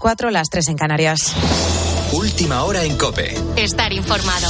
cuatro, las tres en Canarias. Última hora en Cope. Estar informado.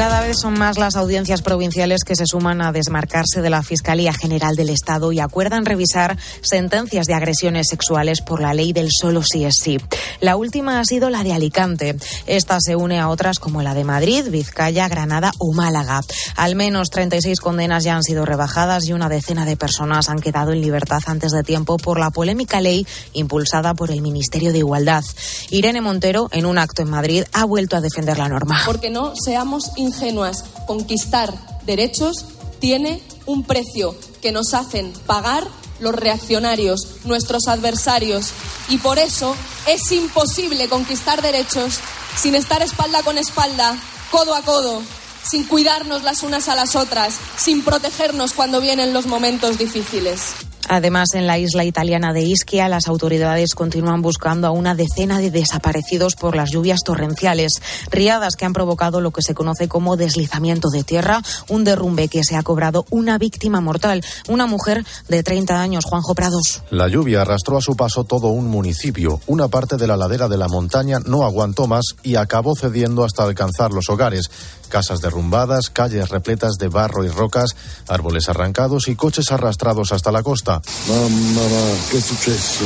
Cada vez son más las audiencias provinciales que se suman a desmarcarse de la Fiscalía General del Estado y acuerdan revisar sentencias de agresiones sexuales por la ley del solo sí es sí. La última ha sido la de Alicante. Esta se une a otras como la de Madrid, Vizcaya, Granada o Málaga. Al menos 36 condenas ya han sido rebajadas y una decena de personas han quedado en libertad antes de tiempo por la polémica ley impulsada por el Ministerio de Igualdad. Irene Montero, en un acto en Madrid, ha vuelto a defender la norma. Porque no seamos ingenuas. Conquistar derechos tiene un precio que nos hacen pagar los reaccionarios, nuestros adversarios. Y por eso es imposible conquistar derechos sin estar espalda con espalda, codo a codo, sin cuidarnos las unas a las otras, sin protegernos cuando vienen los momentos difíciles. Además, en la isla italiana de Ischia, las autoridades continúan buscando a una decena de desaparecidos por las lluvias torrenciales, riadas que han provocado lo que se conoce como deslizamiento de tierra, un derrumbe que se ha cobrado una víctima mortal, una mujer de 30 años, Juanjo Prados. La lluvia arrastró a su paso todo un municipio. Una parte de la ladera de la montaña no aguantó más y acabó cediendo hasta alcanzar los hogares casas derrumbadas, calles repletas de barro y rocas, árboles arrancados y coches arrastrados hasta la costa. Mamma, ¿qué suceso?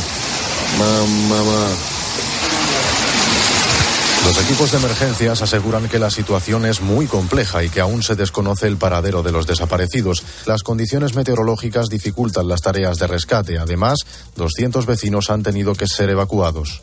Mamma, Los equipos de emergencias aseguran que la situación es muy compleja y que aún se desconoce el paradero de los desaparecidos. Las condiciones meteorológicas dificultan las tareas de rescate. Además, 200 vecinos han tenido que ser evacuados.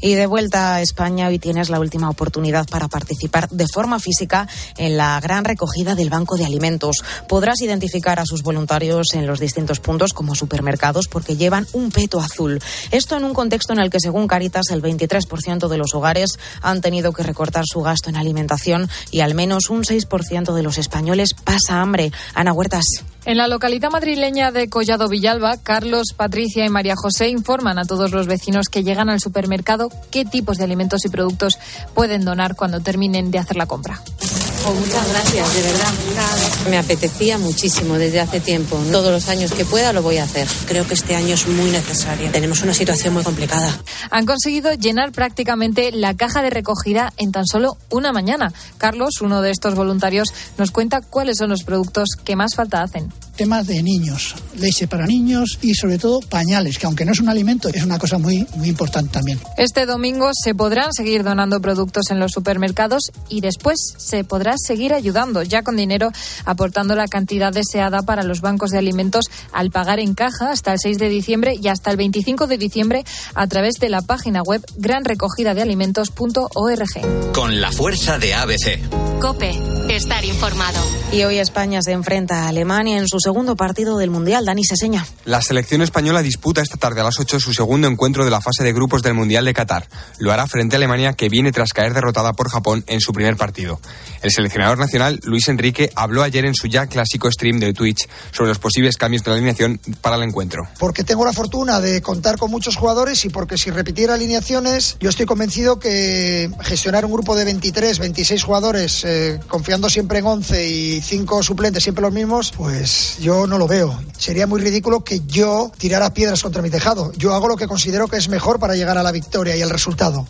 Y de vuelta a España, hoy tienes la última oportunidad para participar de forma física en la gran recogida del Banco de Alimentos. Podrás identificar a sus voluntarios en los distintos puntos como supermercados porque llevan un peto azul. Esto en un contexto en el que, según Caritas, el 23% de los hogares han tenido que recortar su gasto en alimentación y al menos un 6% de los españoles pasa hambre. Ana Huertas. En la localidad madrileña de Collado Villalba, Carlos, Patricia y María José informan a todos los vecinos que llegan al supermercado qué tipos de alimentos y productos pueden donar cuando terminen de hacer la compra. Pues muchas gracias, de verdad. Me apetecía muchísimo desde hace tiempo. Todos los años que pueda lo voy a hacer. Creo que este año es muy necesario. Tenemos una situación muy complicada. Han conseguido llenar prácticamente la caja de recogida en tan solo una mañana. Carlos, uno de estos voluntarios, nos cuenta cuáles son los productos que más falta hacen temas de niños, leche para niños y sobre todo pañales, que aunque no es un alimento, es una cosa muy, muy importante también. Este domingo se podrán seguir donando productos en los supermercados y después se podrá seguir ayudando, ya con dinero, aportando la cantidad deseada para los bancos de alimentos al pagar en caja hasta el 6 de diciembre y hasta el 25 de diciembre a través de la página web granrecogidadealimentos.org. Con la fuerza de ABC. Cope, estar informado. Y hoy España se enfrenta a Alemania en sus segundo partido del Mundial. Dani Seseña. La selección española disputa esta tarde a las 8 su segundo encuentro de la fase de grupos del Mundial de Qatar. Lo hará frente a Alemania, que viene tras caer derrotada por Japón en su primer partido. El seleccionador nacional, Luis Enrique, habló ayer en su ya clásico stream de Twitch sobre los posibles cambios de la alineación para el encuentro. Porque tengo la fortuna de contar con muchos jugadores y porque si repitiera alineaciones, yo estoy convencido que gestionar un grupo de 23, 26 jugadores, eh, confiando siempre en 11 y 5 suplentes, siempre los mismos, pues yo no lo veo. Sería muy ridículo que yo tirara piedras contra mi tejado. Yo hago lo que considero que es mejor para llegar a la victoria y al resultado.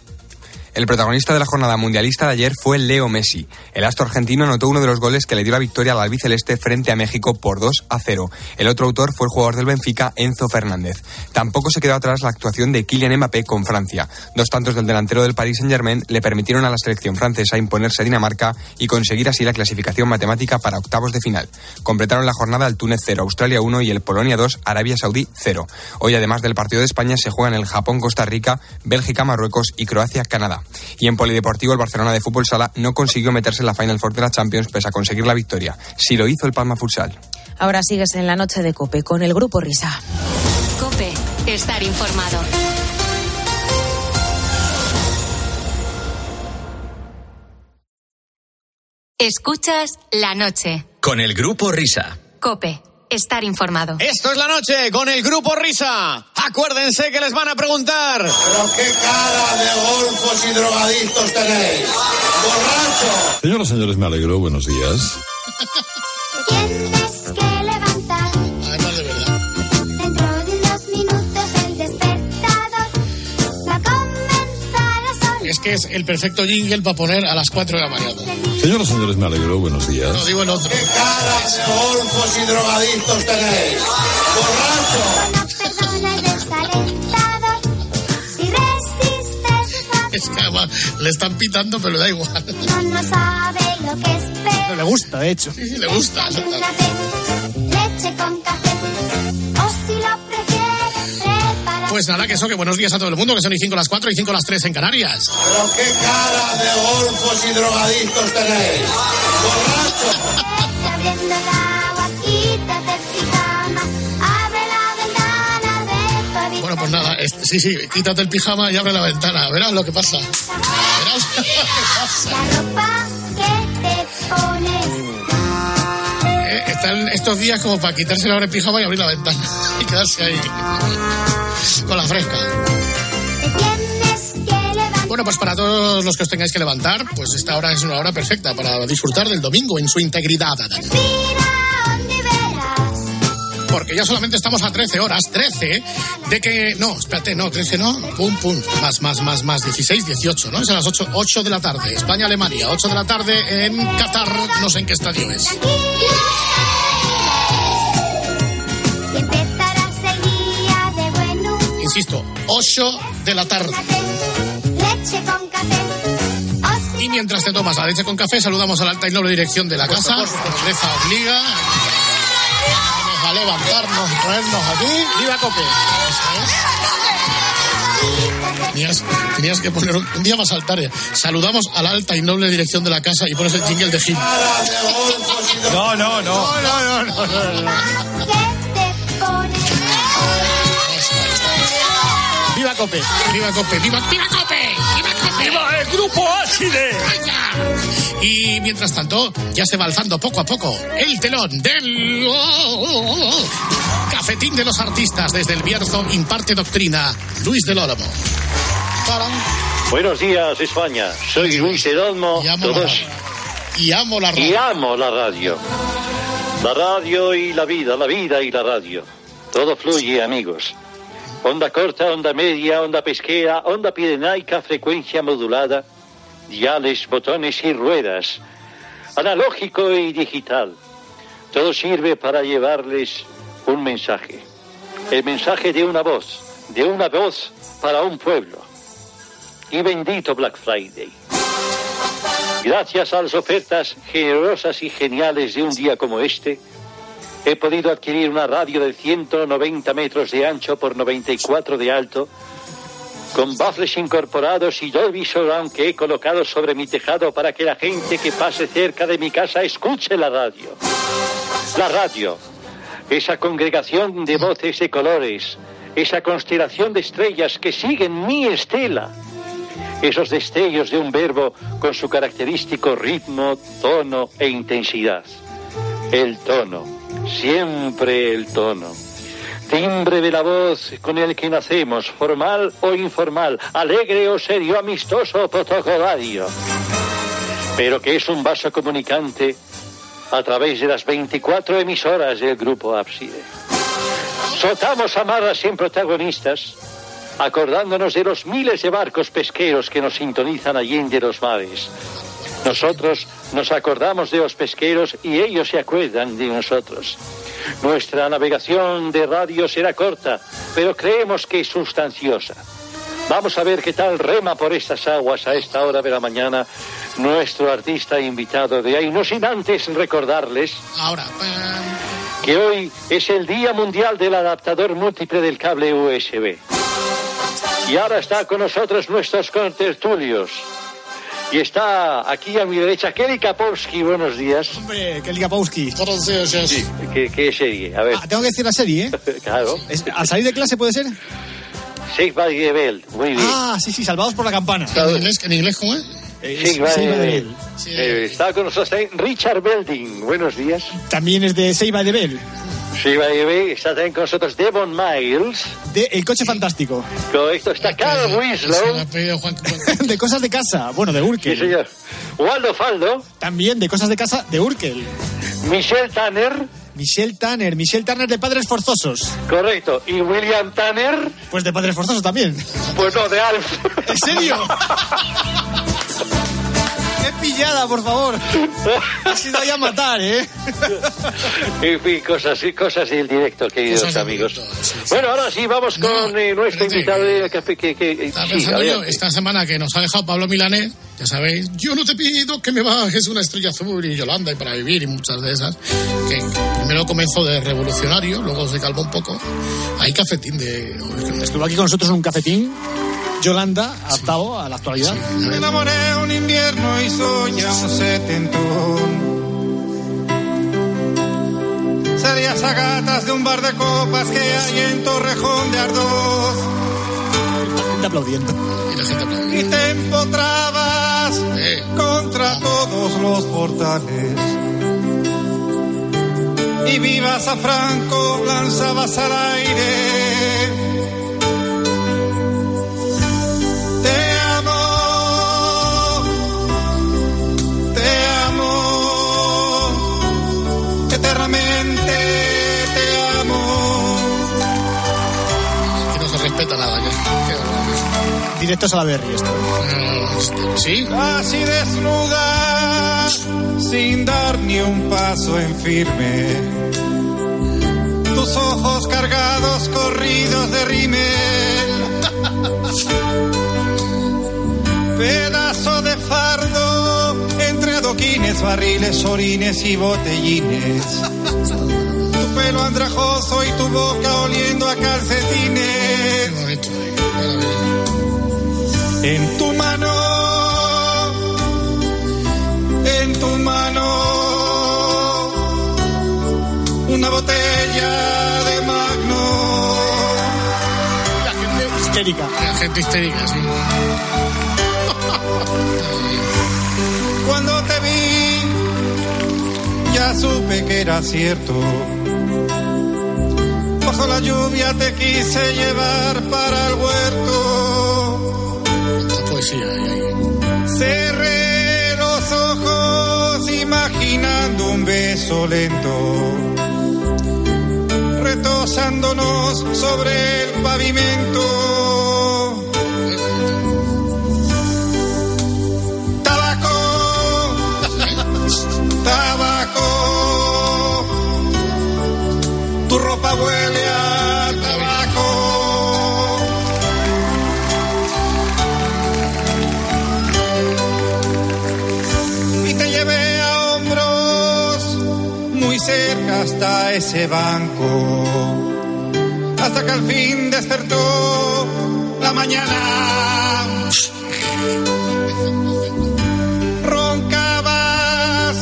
El protagonista de la jornada mundialista de ayer fue Leo Messi. El astro argentino anotó uno de los goles que le dio la victoria al albiceleste frente a México por 2 a 0. El otro autor fue el jugador del Benfica, Enzo Fernández. Tampoco se quedó atrás la actuación de Kylian Mbappé con Francia. Dos tantos del delantero del Paris Saint-Germain le permitieron a la selección francesa imponerse a Dinamarca y conseguir así la clasificación matemática para octavos de final. Completaron la jornada el Túnez 0, Australia 1 y el Polonia 2, Arabia Saudí 0. Hoy, además del partido de España, se juegan el Japón-Costa Rica, Bélgica-Marruecos y Croacia-Canadá. Y en Polideportivo, el Barcelona de Fútbol Sala no consiguió meterse en la Final Four de la Champions pese a conseguir la victoria. Si lo hizo el Palma Futsal. Ahora sigues en la noche de Cope con el Grupo Risa. Cope, estar informado. Escuchas la noche. Con el Grupo Risa. Cope, estar informado. Esto es la noche con el Grupo Risa. Acuérdense que les van a preguntar. Pero qué cara de golfos y drogadictos tenéis. ¡Borracho! Señoras y señores, me alegro. Buenos días. Es que es el perfecto jingle para poner a las 4 de la mañana. Señoras y señores, me alegro. Buenos días. No digo el otro. ¡Qué caras de golfos y drogadictos tenéis! ¡Borracho! Es que además le están pitando, pero le da igual. No sabe lo que es No le gusta, de hecho. Sí, sí, le gusta. leche con café. Pues nada, que eso, que buenos días a todo el mundo, que son y 5 las 4 y 5 las 3 en Canarias. ¡Pero qué caras de golfos y drogadictos tenéis! ¡Borracho! Abriendo el agua, quítate el pijama. Abre la ventana de tu habitación. Bueno, pues nada, es- sí, sí, quítate el pijama y abre la ventana. Verás lo que pasa. Verás lo que pasa. La ropa que te pones. Eh, están estos días como para quitarse la el pijama y abrir la ventana. Y quedarse ahí. Con la fresca. Bueno, pues para todos los que os tengáis que levantar, pues esta hora es una hora perfecta para disfrutar del domingo en su integridad. Porque ya solamente estamos a 13 horas, 13, de que... No, espérate, no, 13 no, pum, pum, más, más, más, más, 16, 18, ¿no? Es a las 8, 8 de la tarde, España-Alemania, 8 de la tarde en Qatar, no sé en qué estadio es. Insisto, 8 de la tarde. Leche con café. Y mientras te tomas la leche con café, saludamos a la alta y noble dirección de la casa. Nobleza obliga. Vamos a levantarnos y traernos aquí. ¡Viva Cope! Tenías, tenías que poner un, un día más saltar. eh. Saludamos a la alta y noble dirección de la casa y pones el jingle de Jim. ¡Caras de golfos y No, no, no. no, no, no, Cope! ¡Viva Cope! ¡Viva, viva Cope! ¡Viva Cope! ¡Viva el grupo Ácide! Y mientras tanto, ya se va alzando poco a poco el telón del cafetín de los artistas. Desde el Bierzo imparte doctrina Luis del. Tarán. Buenos días, España. Soy Luis Edolmo. Y amo la Todos- radio. Y amo la y radio. amo la radio. La radio y la vida, la vida y la radio. Todo fluye, amigos. Onda corta, onda media, onda pesquera, onda pirenaica, frecuencia modulada, diales, botones y ruedas, analógico y digital. Todo sirve para llevarles un mensaje. El mensaje de una voz, de una voz para un pueblo. Y bendito Black Friday. Gracias a las ofertas generosas y geniales de un día como este, he podido adquirir una radio de 190 metros de ancho por 94 de alto, con baffles incorporados y Dolby Surround que he colocado sobre mi tejado para que la gente que pase cerca de mi casa escuche la radio. La radio, esa congregación de voces de colores, esa constelación de estrellas que siguen mi estela esos destellos de un verbo con su característico ritmo, tono e intensidad. El tono, siempre el tono. Timbre de la voz con el que nacemos, formal o informal, alegre o serio, amistoso o protocolario. Pero que es un vaso comunicante a través de las 24 emisoras del grupo Ábside. Soltamos amarras sin protagonistas, acordándonos de los miles de barcos pesqueros que nos sintonizan allende los mares. Nosotros nos acordamos de los pesqueros y ellos se acuerdan de nosotros. Nuestra navegación de radio será corta, pero creemos que es sustanciosa. Vamos a ver qué tal rema por estas aguas a esta hora de la mañana nuestro artista invitado de ahí. No sin antes recordarles Ahora, que hoy es el Día Mundial del Adaptador Múltiple del Cable USB. Y ahora está con nosotros nuestros contertulios. Y está aquí a mi derecha Kelly Kapowski. Buenos días. Hombre, Kelly Kapowski. ¿Qué, qué serie? A ver, Ah, tengo que decir la serie, ¿eh? claro. Es- ¿Al salir de clase puede ser? Six by the Bell. Muy bien. Ah, sí, sí, salvados por la campana. ¿En inglés, en inglés cómo es? The by the Bell. Eh, está con nosotros también Richard Belding. Buenos días. También es de Save by the Bell. Six by the Bell. Está también con nosotros Devon Miles. De El Coche Fantástico. Correcto. Está Carl Winslow. de Cosas de Casa. Bueno, de Urkel. Sí, señor. Waldo Faldo. También de Cosas de Casa de Urkel. Michelle Tanner. Michelle Tanner. Michelle Tanner de Padres Forzosos. Correcto. ¿Y William Tanner? Pues de Padres Forzosos también. Pues no, de Alf. ¿En serio? ¡Qué pillada, por favor! Ha sido ahí a matar, ¿eh? En fin, cosas, cosas del directo, queridos Cosas amigos. directo, sí, sí. Bueno, ahora sí, vamos con eh, nuestro invitado de café. Que, que, Estaba sí, pensando yo, esta semana que nos ha dejado Pablo Milanés, ya sabéis, yo no te pido que me bajes una estrella azul y Yolanda y para vivir y muchas de esas, que primero comenzó de revolucionario, luego se calmó un poco. Hay cafetín de... Estuvo aquí con nosotros en un cafetín. Yolanda, adaptado a la actualidad. Me enamoré un invierno y ya un setentón. Serías a gatas de un bar de copas que hay en Torrejón de Ardoz. Aplaudiendo. Y la gente aplaude. Y te empotrabas Eh, contra todos los portales. Y vivas a Franco, lanzabas al aire. Nada. Que barbaridad. Directos a la Berry, esto. No, este, sí, Así desnuda, sin dar ni un paso en firme. Tus ojos cargados, corridos de rímel. Pedazo de fardo entre adoquines, barriles, orines y botellines. Tu pelo andrajoso y tu boca oliendo a calcetines. En tu mano, en tu mano, una botella de magno. La gente histérica. La gente histérica, sí. Cuando te vi, ya supe que era cierto. Bajo la lluvia te quise llevar para el huerto. Cerré los ojos imaginando un beso lento, retosándonos sobre el pavimento. Tabaco, tabaco, tu ropa huele hasta ese banco. Hasta que al fin despertó la mañana. Roncabas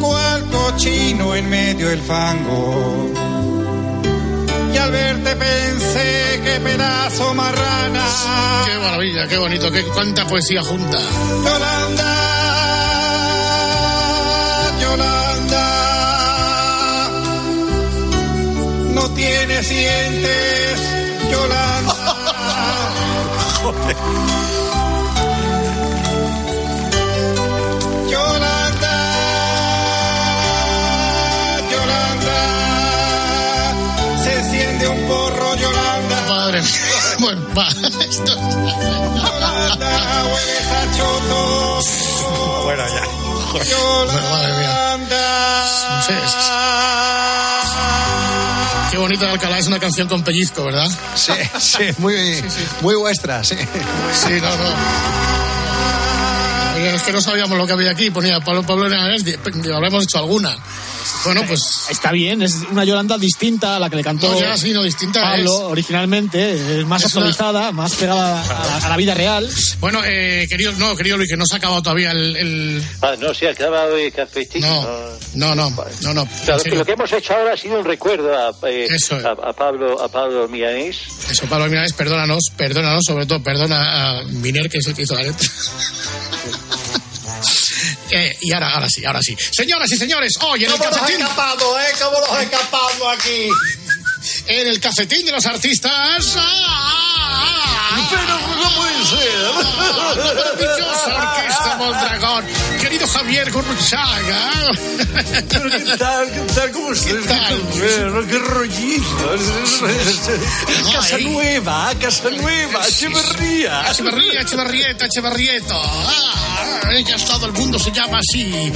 cual cochino en medio del fango. Y al verte pensé que pedazo marrana Qué maravilla, qué bonito, qué cuánta poesía junta. Yolanda, no tienes dientes, Yolanda. Yolanda, Yolanda, se enciende un porro, Yolanda. Madre mía. Bueno, va. Esto... Yolanda, hueles a choto. Bueno, ya. Bueno, madre mía. Yolanda. No sé, es- Qué bonito de Alcalá es una canción con pellizco, ¿verdad? Sí, sí, muy, muy vuestra, sí. Sí, no, no. Es que no sabíamos lo que había aquí. Ponía Pablo Pablo di- habremos hecho alguna. Bueno, pues. Está bien, es una Yolanda distinta a la que le cantó No, ya sí, no, distinta Pablo es. originalmente, es más Es una- actualizada, más pegada a la, a la vida real. Bueno, eh, querido, no, querido Luis, que no se ha acabado todavía el. el- Ah, no se ha acabado el cafetín. No, no, no, no, no. O sea, lo, que, lo que hemos hecho ahora ha sido un recuerdo a, eh, Eso es. a, a Pablo a Pablo Milanés. Eso, Pablo Milanés, perdónanos, perdónanos, sobre todo perdona a Miner, que es el que hizo la letra. Eh, y ahora, ahora sí, ahora sí. Señoras y señores, hoy en el ¿Cómo nos ha cafetín. escapado, eh? ¿Cómo nos ha escapado aquí? En el cafetín de los artistas. ¡ah! Pero no puede ser. La maravillosa orquesta orquesta Mondragón. Querido Javier Gurruchaga. Pero ¿Qué tal? ¿Qué tal? ¿Cómo estás? ¿Qué tal? Bueno, qué rollizos. Casa nueva, casa nueva, Echeverría. Echeverría, Echeverrieta, Echeverrieto. Ah, ya todo el mundo se llama así.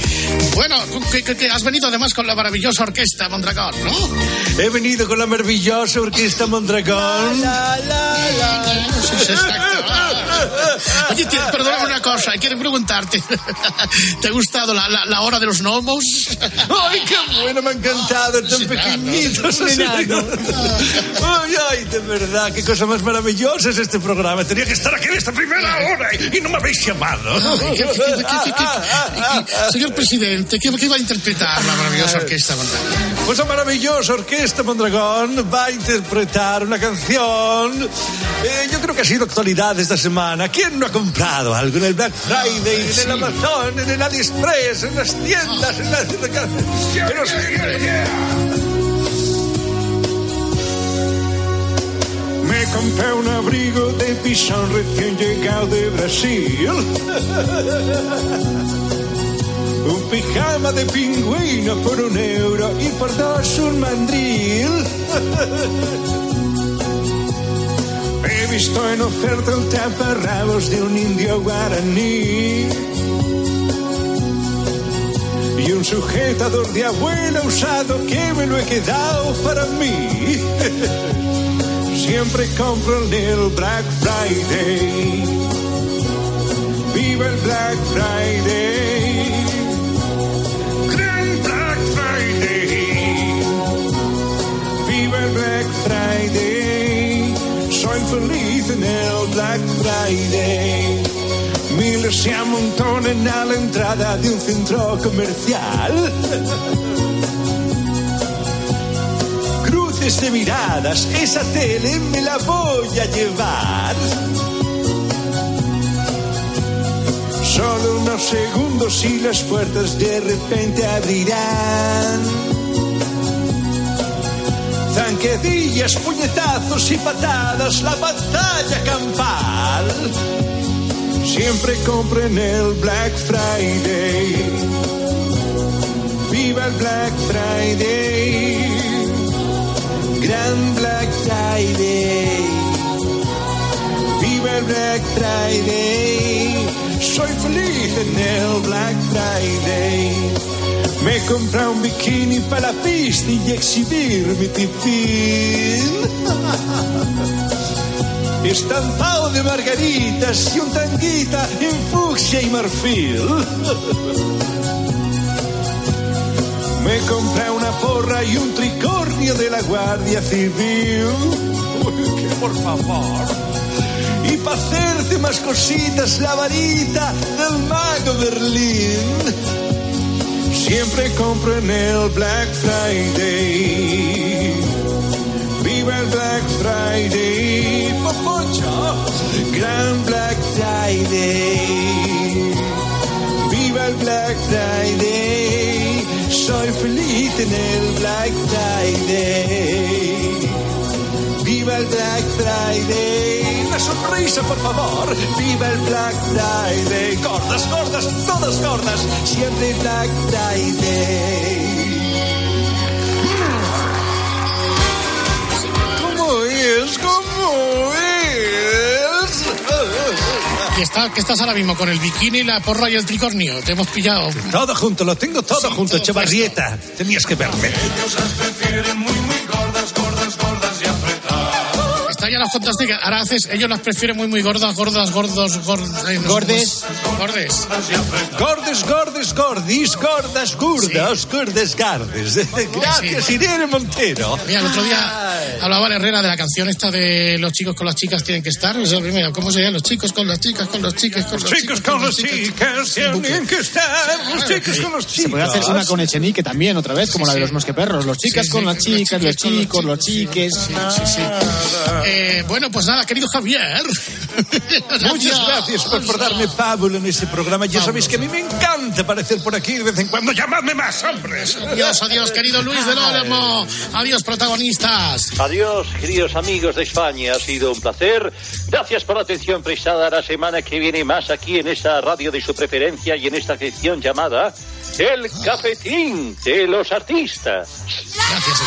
Bueno, que, que- que has venido además con la maravillosa orquesta Mondragón, ¿no? He venido con la maravillosa orquesta Mondragón. Sí, sí, exacto. Oye, tío, perdóname una cosa, quiero preguntarte. ¿Te ha gustado la, la- la hora de los gnomos? ¡Ay, qué bueno! Me ha encantado, tan pequeñitos. Un enano. ¡Ay, ay! De verdad, qué cosa más maravillosa es este programa. Tenía que estar aquí en esta primera hora y, no me habéis llamado. Ay, ¿qué- Señor presidente, ¿qué, qué va a interpretar la maravillosa orquesta Mondragón? Pues la maravillosa orquesta Mondragón va a interpretar una canción. eh, yo creo que ha sido actualidad esta semana. ¿Quién no ha comprado algo en el Black Friday, en el Amazon, en el AliExpress, en las tiendas, en las. los- Me compré un abrigo de pisón recién llegado de Brasil. Un pijama de pingüino por un euro y por dos un mandril. He visto en oferta el taparrabos de un indio guaraní. Y un sujetador de abuela usado que me lo he quedado para mí. Siempre compro en el Black Friday. Viva el Black Friday. Gran Black Friday. Viva el Black Friday. Feliz en el Black Friday. Miles se amontonan a la entrada de un centro comercial. Cruces de miradas, esa tele me la voy a llevar. Solo unos segundos y las puertas de repente abrirán. Zanquedillas, puñetazos y patadas, la batalla campal. Siempre compro en el Black Friday. Viva el Black Friday. Gran Black Friday. Viva el Black Friday. Soy feliz en el Black Friday. Me compré un bikini para la pista y exhibir mi tipín. Estampado de margaritas y un tanguita en fucsia y marfil. Me compré una porra y un tricornio de la Guardia Civil. Uy, por favor. Y para hacerte más cositas, la varita del mago Berlín. Siempre compro en el Black Friday. Viva el Black Friday, Popocho. Gran Black Friday. Viva el Black Friday. Soy feliz en el Black Friday. Viva el Black Friday. Una sonrisa, por favor. Viva el Black Friday. Gordas, gordas, todas gordas. Siempre Black Friday. ¿Cómo es? ¿Cómo es? ¿Qué, está, ¿Qué estás ahora mismo con el bikini, la porra y el tricornio? Te hemos pillado. Todo junto, lo tengo todo Sí, junto, todo Echevarrieta. Tenías que verme. Está ya las fantásticas. Ahora haces, ellos las prefieren muy, muy gordas, gordas, gordos, gordas. ay, no sé Gordes. Gordes. Gordes, gordes, gordis, gordas, gurdas, gordes, gardes. Gracias, Irene Montero. Mira, el otro día hablaba Herrera de la canción esta de los chicos con las chicas tienen que estar. Es la primera. ¿Cómo sería? Los chicos con las chicas, con los chicos, con los Chicos con las chicas, tienen que estar. Los chicos con los Se puede hacer una chicos. con Echenique también, otra vez, como Sí, la de sí. los mosqueperros. Los chicas Sí, con sí, las los chicas, los chicos los chicos, los chicos, chiques. Sí, sí, sí. Eh, bueno, pues nada, querido Javier. Muchas gracias por, por darme pábulo en ese programa. Ya sabéis que a mí me encanta aparecer por aquí de vez en cuando. ¡Llamadme más, hombres! Adiós, adiós, querido Luis del Olmo. Adiós, protagonistas. Adiós, queridos amigos de España. Ha sido un placer. Gracias por la atención prestada. La semana que viene más aquí en esta radio de su preferencia y en esta sección llamada El Cafetín de los Artistas. Gracias,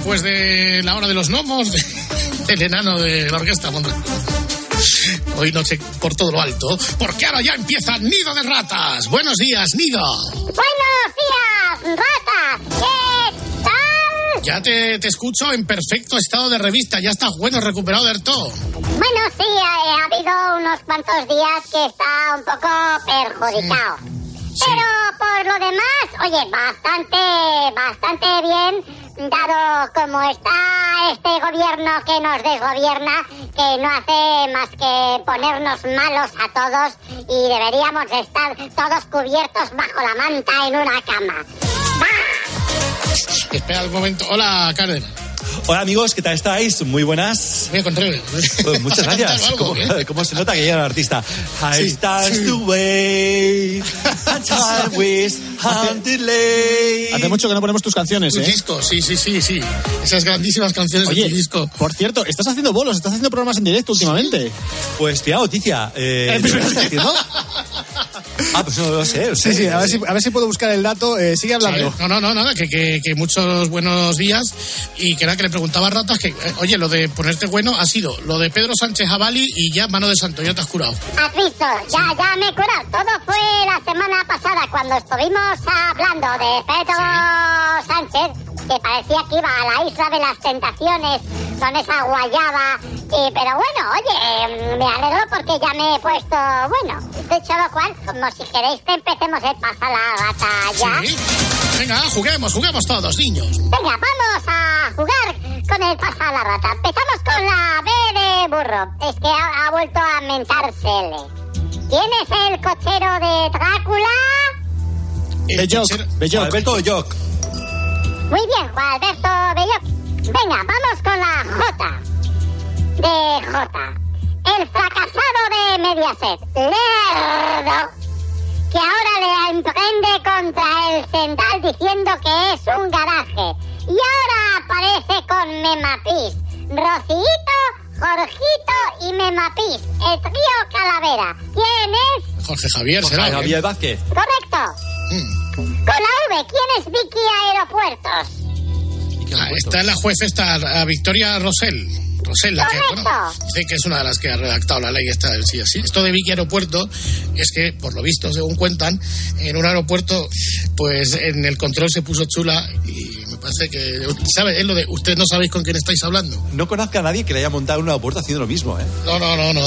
Después de la hora de los gnomos, de- del enano de la orquesta. Hoy noche por todo lo alto, porque ahora ya empieza Nido de Ratas. Buenos días, Nido. Buenos días, ratas. ¿Qué tal? Ya te, te escucho en perfecto estado de revista. Ya estás bueno, recuperado del todo. Bueno, sí, ha, ha habido unos cuantos días que está un poco perjudicado. Pero por lo demás, oye, bastante, bastante bien, dado como está este gobierno que nos desgobierna, que no hace más que ponernos malos a todos y deberíamos estar todos cubiertos bajo la manta en una cama. Espera un momento. Hola, Karen. Hola amigos, ¿qué tal estáis? Muy buenas. Me encontré. Pues muchas gracias. Algo, ¿Cómo, ¿eh? cómo se nota que llega el artista? I Sí, start sí. to wait. Hace mucho que no ponemos tus canciones, Tu ¿eh? disco, sí, sí, sí, sí. Esas grandísimas canciones de Oye, tu disco. por cierto, estás haciendo bolos, estás haciendo programas en directo últimamente. Pues tía noticia. Eh, ¿qué estás haciendo? Ah, pues no lo sé. Sí, sí, a ver si, a ver si puedo buscar el dato. Eh, sigue hablando. No, no, no, nada, que, que, que muchos buenos días y que era que le preguntaba a Ratas que, eh, oye, lo de ponerte bueno ha sido lo de Pedro Sánchez Javali y ya mano de santo, ya te has curado. ¿Has visto? Ya, ya me he curado. Todo fue la semana pasada cuando estuvimos hablando de Pedro Sánchez, que parecía que iba a la isla de las tentaciones con esa guayaba. Y, pero bueno, oye, eh, me alegro porque ya me he puesto bueno. Dicho lo cual, como si queréis que empecemos el pasa la gata ya. Sí. Venga, juguemos, juguemos todos, niños. Venga, vamos a jugar con el pasa a la rata. Empezamos con la B de burro. Es que ha, ha vuelto a mentarse L. ¿Quién es el cochero de Drácula? Belloc, Belloc. Alberto Belloc. Muy bien, Juan Alberto Belloc. Venga, vamos con la J. De J. El fracasado de Mediaset. Lerdo. Que ahora le emprende contra el Central diciendo que es un garaje. Y ahora aparece con Memapis. Rocito, Jorgito y Memapis. El trío Calavera. ¿Quién es? Jorge Javier, será. ¿eh? Javier Vázquez. Correcto. Con la V, ¿quién es Vicky Aeropuertos? Ah, está la juez esta, a Victoria Rosell. Rosell, la que, Correcto. bueno, dice que es una de las que ha redactado la ley esta del sí así. Esto de Vicky Aeropuerto es que, por lo visto, según cuentan, en un aeropuerto, pues en el control se puso chula y parece que, ¿sabe? Es lo de, ustedes no sabéis con quién estáis hablando. No conozco a nadie que le haya montado una puerta haciendo lo mismo, ¿eh? No, no, no, no.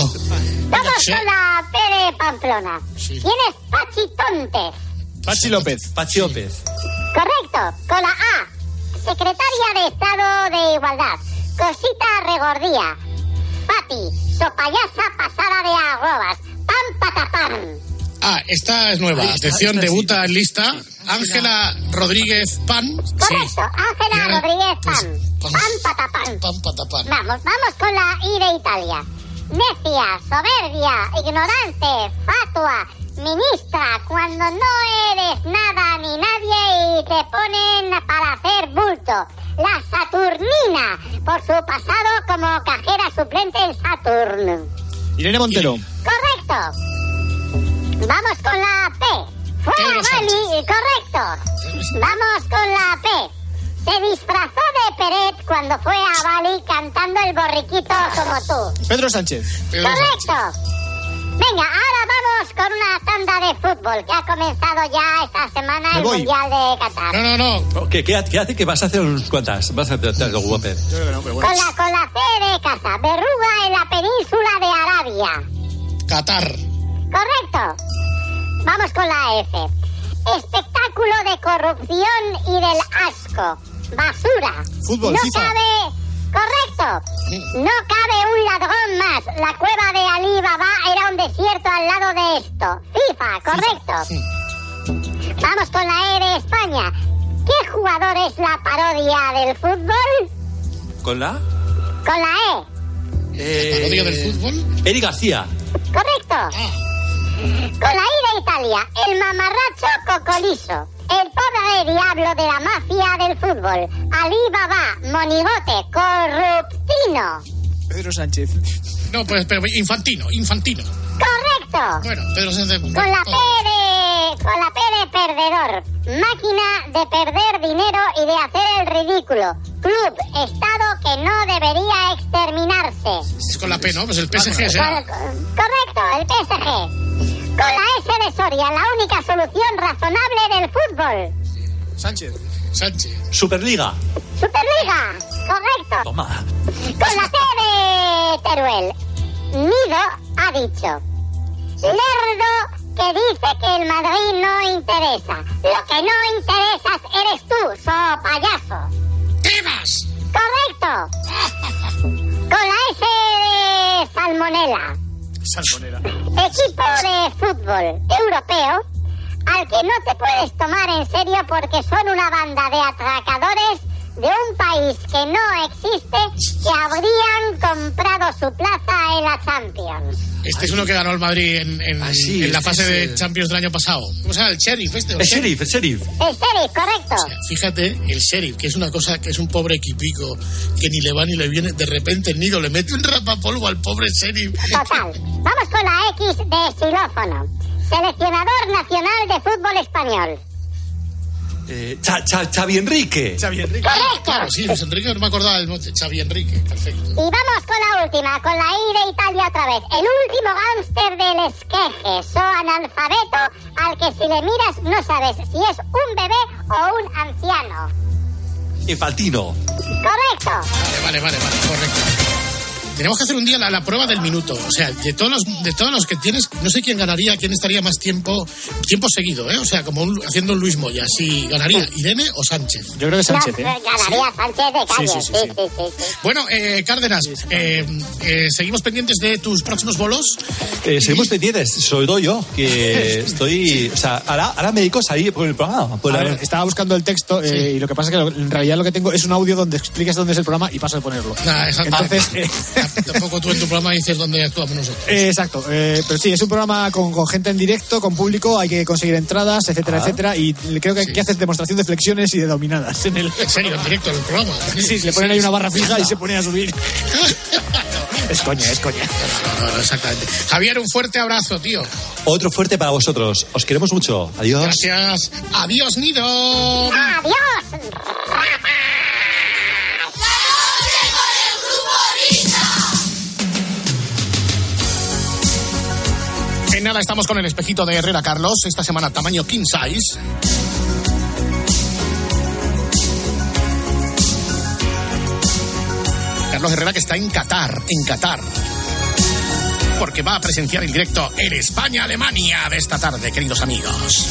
Vamos Sí. con la P de Pamplona. Sí. ¿Quién es Pachi Tontes? Pachi López. Pachi López. Correcto. Con la A. Secretaria de Estado de Igualdad. Cosita regordía. Papi. Sopayasa pasada de arrobas. Pam patapam. Ah, esta es nueva. Atención, debuta en lista Ángela Rodríguez Pan. Correcto. Ángela Y ahora, Rodríguez pues, Pam. Pam patapam. Pam, patapam. Vamos, vamos con la I de Italia. Necia, soberbia, ignorante, fatua, ministra, cuando no eres nada ni nadie y te ponen para hacer bulto. La Saturnina, por su pasado como cajera suplente en Saturn. Irene Montero. Correcto. Vamos con la P. Fue Pedro a Bali, correcto. Vamos con la P. Se disfrazó de Peret cuando fue a Bali cantando el borriquito como tú. Pedro Sánchez. Pedro Correcto. Venga, ahora vamos con una tanda de fútbol que ha comenzado ya esta semana Me el voy. Mundial de Qatar. No, no, no. ¿Qué, qué, qué hace que vas a hacer unas cuantas? Vas a hacer algo guapo. Con la, con la C de casa. Verruga en la península de Arabia. Qatar. Correcto. Vamos con la F. Espectáculo de corrupción y del asco. Basura. Fútbol, no FIFA. cabe. Correcto. No cabe un ladrón más. La cueva de Ali Baba era un desierto al lado de esto. FIFA, correcto. Vamos con la E de España. ¿Qué jugador es la parodia del fútbol? ¿Con la? Con la Eh, parodia del fútbol? Eric García. E. Correcto. Con la I de Italia, el mamarracho cocoliso. El pobre diablo de la mafia del fútbol. Ali Baba, monigote, corruptino. Pedro Sánchez. No, pues, pero infantino, infantino. Correcto. Bueno, Pedro Sánchez. Con la P de, con la P de perdedor. Máquina de perder dinero y de hacer el ridículo. Club, estado que no debería exterminarse. Con la P, ¿no? Pues el PSG. Cor- correcto, el PSG. Con la S de Soria, la única solución razonable del fútbol. Sánchez. Sánchez. Superliga. Superliga. Correcto. Toma. Con la T de Teruel. Nido ha dicho. Lerdo que dice que el Madrid no interesa. Lo que no interesas eres tú, so payaso. ¡Tebas! Correcto. Con la S de Salmonela. Salmonera. Equipo de fútbol europeo al que no te puedes tomar en serio porque son una banda de atracadores de un país que no existe que habrían comprado su plaza en la Champions. Este es uno que ganó el Madrid en, en- Ah, sí, en la fase de el- Champions del año pasado. ¿Cómo se llama? El sheriff este. o El sheriff, el sheriff. El sheriff, correcto. Fíjate, el sheriff, que es una cosa que es un pobre equipico que ni le va ni le viene. De repente el nido le mete un rapapolvo al pobre sheriff. Total. Vamos con la X de xilófono. Seleccionador nacional de fútbol español. Eh, Cha- Cha- Xavi Enrique. Xavi Enrique. Correcto. Claro, sí, Luis Enrique, no me acordaba del mote. Xavi Enrique, perfecto. Y vamos con la última, con la I de Italia otra vez. El último gángster del esqueje, so analfabeto, al que si le miras no sabes si es un bebé o un anciano. Infantino. Correcto. Vale, vale, vale, vale, correcto. Tenemos que hacer un día la, la prueba del minuto. O sea, de todos los, de todos los que tienes, no sé quién ganaría, quién estaría más tiempo, tiempo seguido, ¿eh? O sea, como un- haciendo un Luis Moya. Si ganaría Irene o Sánchez. Yo creo que Sánchez, ¿eh? ganaría Sánchez de calle. Sí, Sí, sí, sí, sí, sí. sí, sí. Bueno, eh, Cárdenas, eh, eh, seguimos pendientes de tus próximos bolos. Eh, seguimos pendientes, sobre todo yo, que estoy. O sea, ahora, ahora me dedico a salir por el programa. por A la- ver, estaba buscando el texto eh, y lo que pasa es que lo- en realidad lo que tengo es un audio donde explicas dónde es el programa y paso de ponerlo. Nah, esa- Entonces, eh, Tampoco tú en tu programa dices dónde actuamos nosotros. eh, exacto, eh, pero sí, es un programa con, con gente en directo, con público, hay que conseguir entradas, etcétera, Ah. etcétera, y creo que, Sí. que haces demostración de flexiones y de dominadas en el... En serio, en directo en el programa. Sí, le ponen ahí una barra fija y se pone a subir. Es coña, es coña. No, no, exactamente. Javier, un fuerte abrazo, tío. Otro fuerte para vosotros. Os queremos mucho. Adiós. Gracias. Adiós, Nido. ¡Adiós! En nada, estamos con el espejito de Herrera Carlos. Esta semana tamaño king size. Carlos Herrera que está en Qatar, en Qatar. Porque va a presenciar el directo en España-Alemania de esta tarde, queridos amigos.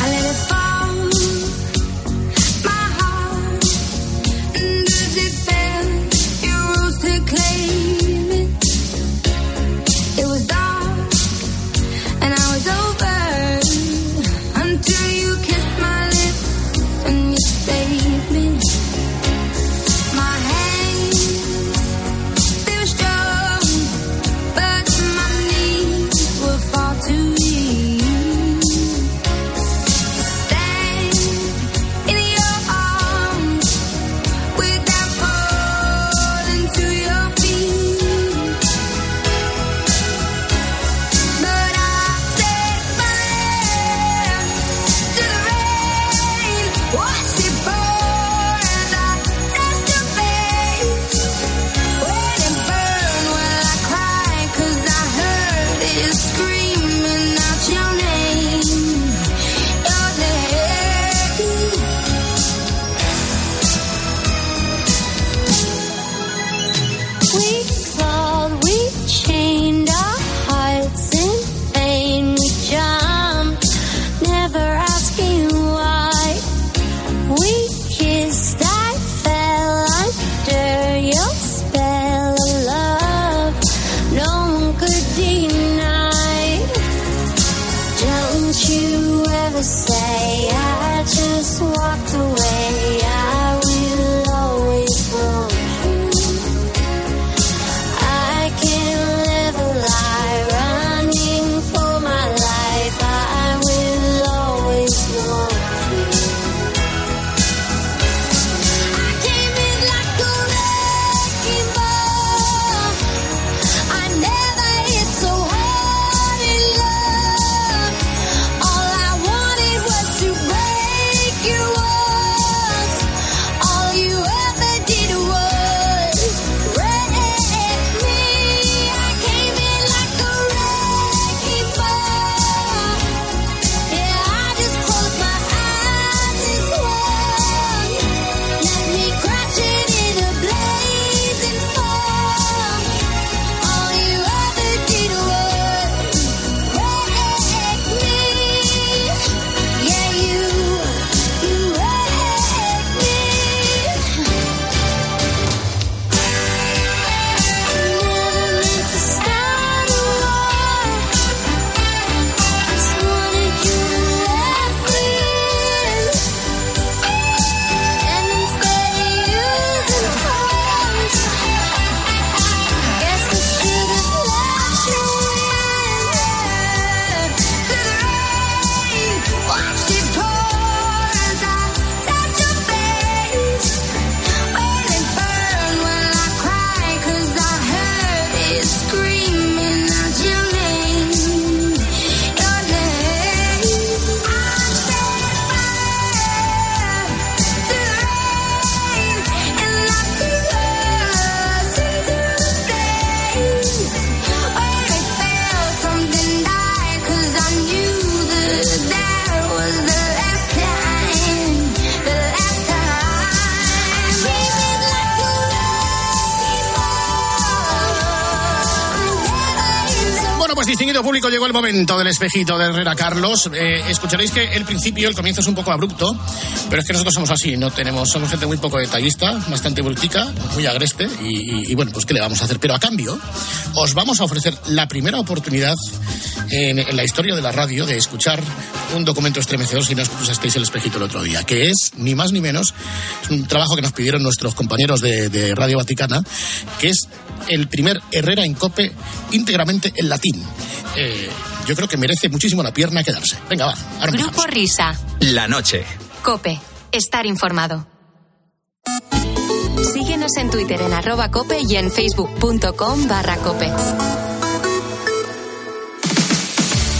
Momento del espejito de Herrera Carlos. Eh, escucharéis que el principio, el comienzo es un poco abrupto, pero es que nosotros somos así, no tenemos, somos gente muy poco detallista, bastante brutica, muy agreste, y, bueno, pues ¿qué le vamos a hacer? Pero a cambio, os vamos a ofrecer la primera oportunidad en la historia de la radio de escuchar un documento estremecedor si no escuchasteis el espejito el otro día, que es ni más ni menos, es un trabajo que nos pidieron nuestros compañeros de, de Radio Vaticana, que es el primer Herrera en Cope íntegramente en latín. Eh, yo creo que merece muchísimo la pierna quedarse. Venga, va, ahora empezamos. Grupo Risa. La noche. Cope. Estar informado. Síguenos en Twitter en arroba cope y en facebook.com barra cope.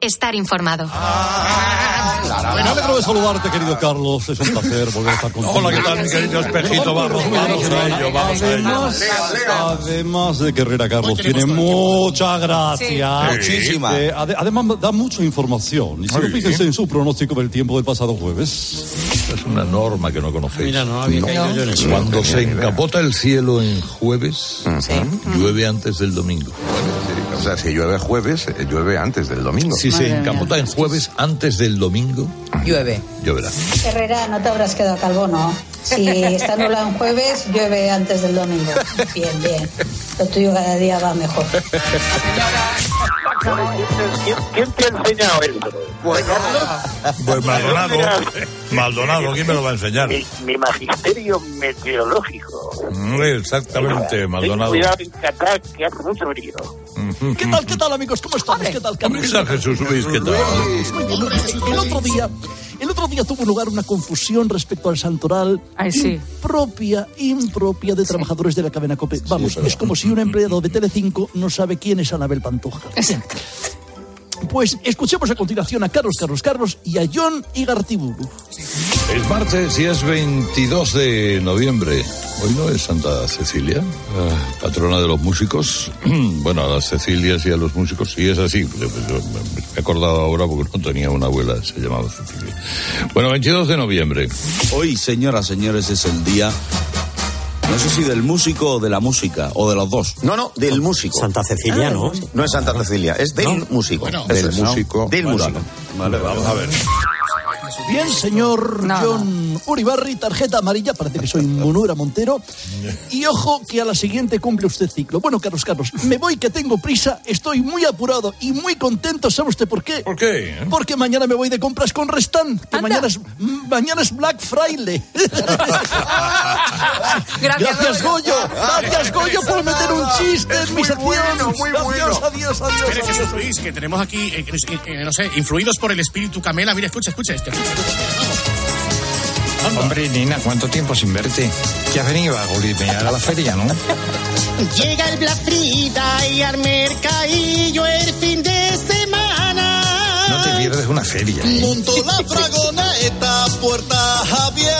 Estar informado. Me alegro de saludarte, querido Carlos. Es un placer volver a estar contigo. Hola, ¿qué tal, mi querido espejito? Vamos, vamos a ello, vamos a ello. Además, además de que Herrera Carlos tiene mucha gracia. Muchísima. Eh, ade- además, da mucha información. Y si fíjense en su pronóstico del tiempo del pasado jueves. Es una norma que no conocéis. Mira, no había caído yo. Cuando se encapota el cielo en jueves, llueve antes del domingo. O sea, si llueve jueves, eh, llueve antes del domingo. Si se encapota en jueves antes del domingo, Llueve. lloverá. Herrera, no te habrás quedado calvo, ¿no? Si está nublado en jueves, llueve antes del domingo. Bien, bien. Lo tuyo cada día va mejor. ¿Quién, quién te ha enseñado esto? Pues Maldonado, Maldonado, ¿quién me lo va a enseñar? Mi, mi magisterio meteorológico. Mm, Exactamente, Ten Maldonado. cuidado en Qatar, que hace mucho frío. ¿Qué tal, qué tal, amigos? ¿Cómo estamos? ¿Qué tal, Carlos? ¿Qué tal, Jesús Luis? ¿Qué tal? El otro día, el otro día tuvo lugar una confusión respecto al santoral impropia, impropia de trabajadores de la cadena COPE. Vamos, es como si un empleado de Telecinco no sabe quién es Anabel Pantoja. Pues escuchemos a continuación a Carlos, Carlos, Carlos y a John Igartiburu. Es martes y es 22 de noviembre. Hoy no es Santa Cecilia, patrona de los músicos. bueno, a las Cecilias y a los músicos sí es así. Yo Me he acordado ahora porque no tenía una abuela, se llamaba Cecilia. Bueno, 22 de noviembre. Hoy, señoras, señores, es el día. No sé si del músico o de la música, o de los dos. No, no, del músico. Santa Cecilia, Ah, ¿no? No es Santa Cecilia, es del ¿No? músico. Bueno, del músico. Del Bueno, músico. Vale, vamos a ver. Bien, señor John Uribarri, tarjeta amarilla, parece que soy Monura Montero. Y ojo que a la siguiente cumple usted ciclo. Bueno, Carlos Carlos, me voy que tengo prisa, estoy muy apurado y muy contento. ¿Sabe usted por qué? ¿Por qué? Porque mañana me voy de compras con Restan, que mañana es, mañana es Black Friday. Gracias, Goyo. Gracias, Goyo, por meter un chiste en mi sección. Adiós, adiós, adiós. Espere, Jesús. Luis, que tenemos aquí, eh, eh, eh, no sé, influidos por el espíritu Camela. Mira, escucha, escucha esto. Hombre, Nina, ¿cuánto tiempo sin verte? ¿Qué has venido a golinear a la feria, no? Llega el Black y al mercadillo el fin de semana. No te pierdes una feria. ¿eh? Monto la fragoneta, puertas abiertas